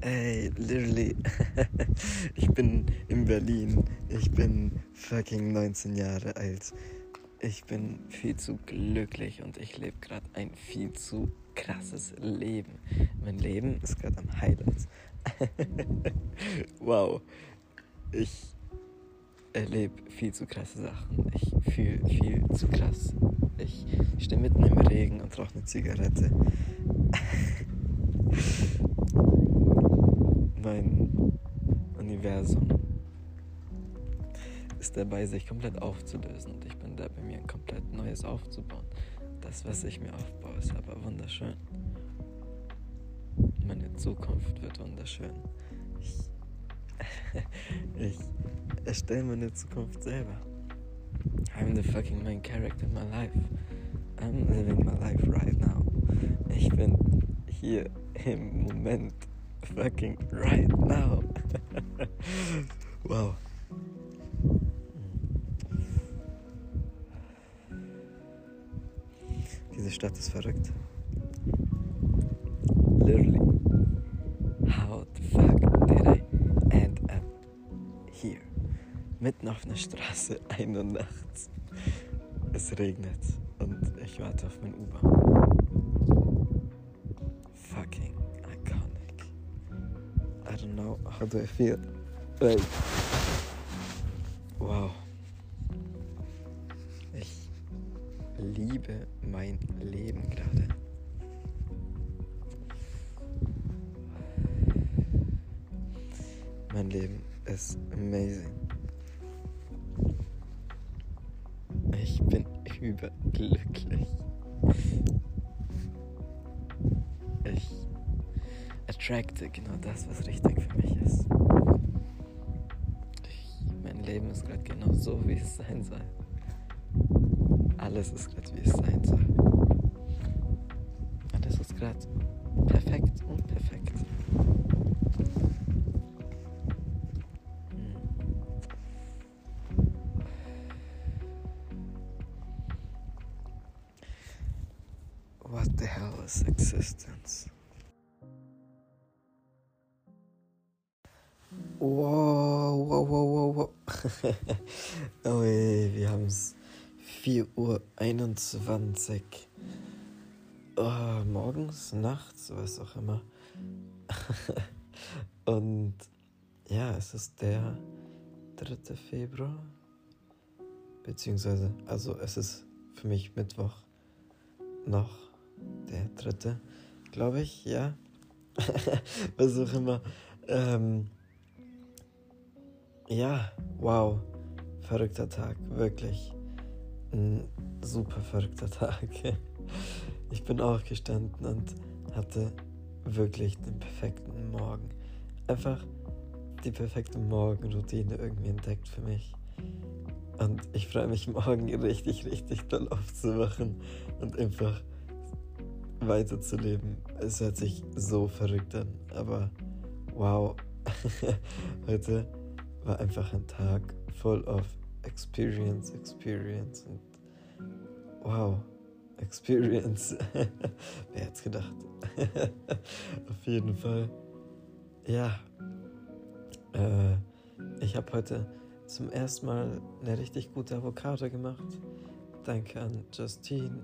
Ey, literally. ich bin in Berlin. Ich bin fucking 19 Jahre alt. Ich bin viel zu glücklich und ich lebe gerade ein viel zu krasses Leben. Mein Leben ist gerade am Highlights. wow. Ich erlebe viel zu krasse Sachen. Ich fühle viel zu krass. Ich stehe mitten im Regen und rauche eine Zigarette. Universum ist dabei, sich komplett aufzulösen und ich bin dabei, mir ein komplett neues aufzubauen. Das, was ich mir aufbaue, ist aber wunderschön. Meine Zukunft wird wunderschön. Ich, ich erstelle meine Zukunft selber. I'm the fucking main character in my life. I'm living my life right now. Ich bin hier im Moment fucking right now. Wow. Diese Stadt ist verrückt. Literally. How the fuck did I end up here? Mitten auf einer Straße, ein Uhr nachts. Es regnet und ich warte auf mein U-Bahn. don't know how do I feel. Like, wow. Ich liebe mein Leben gerade. Mein Leben ist amazing. Ich bin überglücklich. attracte genau das, was richtig für mich ist. Mein Leben ist gerade genau so, wie es sein soll. Alles ist gerade, wie es sein soll. Alles ist gerade perfekt und perfekt. Hm. What the hell is existence? Wow, wow, wow, wow, wow. oh ey, wir haben es 4.21 Uhr. Oh, morgens, nachts, was auch immer. Und ja, es ist der 3. Februar. Beziehungsweise, also es ist für mich Mittwoch noch der 3. Glaube ich, ja. was auch immer. Ähm, ja, wow. Verrückter Tag, wirklich. Ein super verrückter Tag. Ich bin aufgestanden und hatte wirklich den perfekten Morgen. Einfach die perfekte Morgenroutine irgendwie entdeckt für mich. Und ich freue mich morgen richtig, richtig doll aufzuwachen und einfach weiterzuleben. Es hört sich so verrückt an, aber wow. Heute war einfach ein Tag voll of Experience, Experience und wow, Experience. Wer hätte es gedacht? Auf jeden Fall. Ja. Äh, ich habe heute zum ersten Mal eine richtig gute Avocado gemacht. Danke an Justine.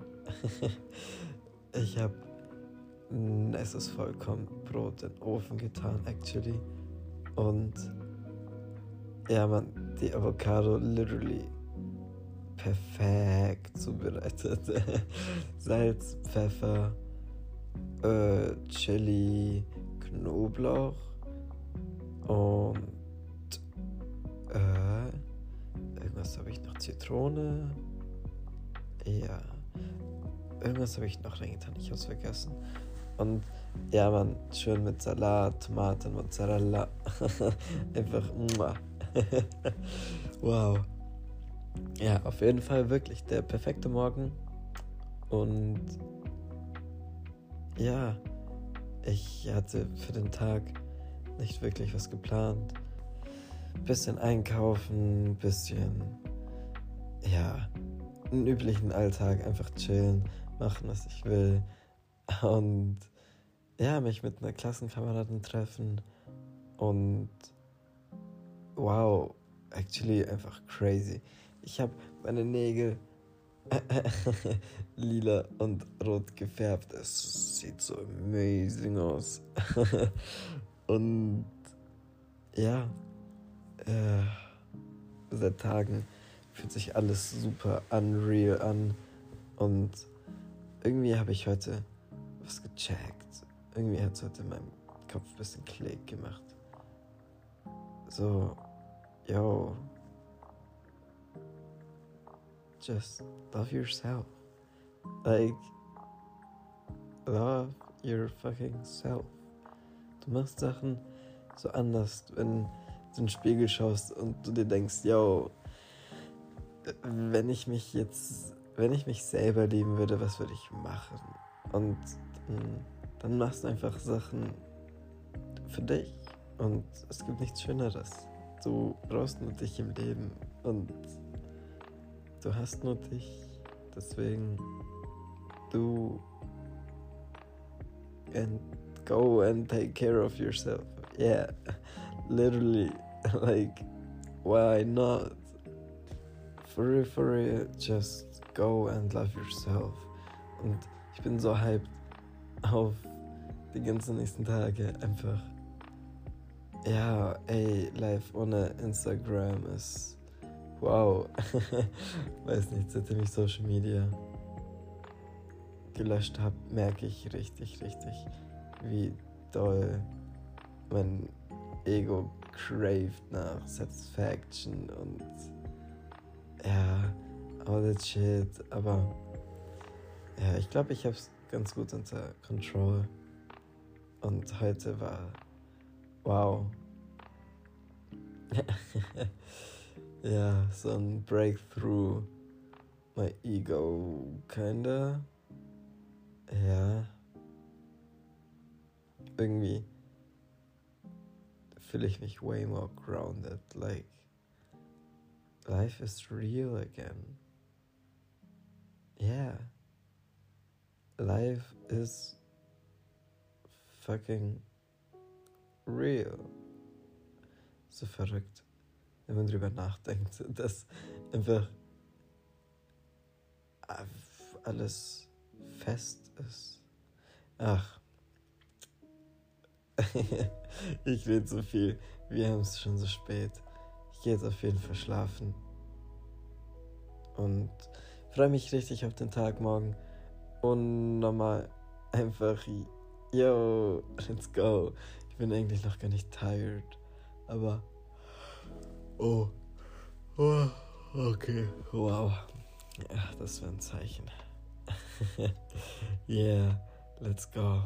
ich habe es ist vollkommen Brot in den Ofen getan, actually. Und ja, man, die Avocado literally perfekt zubereitet. Salz, Pfeffer, äh, Chili, Knoblauch und äh, irgendwas habe ich noch, Zitrone. Ja, irgendwas habe ich noch reingetan, ich habe es vergessen. Und ja, man, schön mit Salat, Tomaten, Mozzarella. Einfach, muah. wow. Ja, auf jeden Fall wirklich der perfekte Morgen. Und ja, ich hatte für den Tag nicht wirklich was geplant. Bisschen einkaufen, bisschen, ja, einen üblichen Alltag, einfach chillen, machen, was ich will. Und ja, mich mit einer Klassenkameradin treffen und wow, actually einfach crazy. Ich habe meine Nägel lila und rot gefärbt. Es sieht so amazing aus. und ja, äh, seit Tagen fühlt sich alles super unreal an. Und irgendwie habe ich heute was gecheckt. Irgendwie hat es heute in meinem Kopf ein bisschen Klick gemacht. So, yo, just love yourself. Like, love your fucking self. Du machst Sachen so anders, wenn du in den Spiegel schaust und du dir denkst, yo, wenn ich mich jetzt, wenn ich mich selber lieben würde, was würde ich machen? Und dann machst du einfach Sachen für dich. Und es gibt nichts Schöneres. Du brauchst nur dich im Leben. Und du hast nur dich. Deswegen du and go and take care of yourself. Yeah, literally, like, why not? For real, for real, just go and love yourself. Und ich bin so hyped auf die ganzen nächsten Tage. Einfach, ja, ey, live ohne Instagram ist Wow. Weiß nicht, seitdem ich Social Media gelöscht habe, merke ich richtig, richtig, wie doll mein Ego craved nach Satisfaction und ja, all that shit. Aber ja, ich glaube, ich habe es ganz gut unter Control. Und heute war wow. yeah, some Breakthrough. My ego, kinda. Ja. Irgendwie fühle ich mich way more grounded. Like, life is real again. Yeah. Life is fucking real. So verrückt wenn man drüber nachdenkt, dass einfach alles fest ist. Ach. ich rede so viel. Wir haben es schon so spät. Ich gehe jetzt auf jeden Fall schlafen. Und freue mich richtig auf den Tag morgen. Und nochmal einfach, yo, let's go. Ich bin eigentlich noch gar nicht tired. Aber Oh. oh. Okay. Wow. Ja, das war ein Zeichen. yeah, let's go.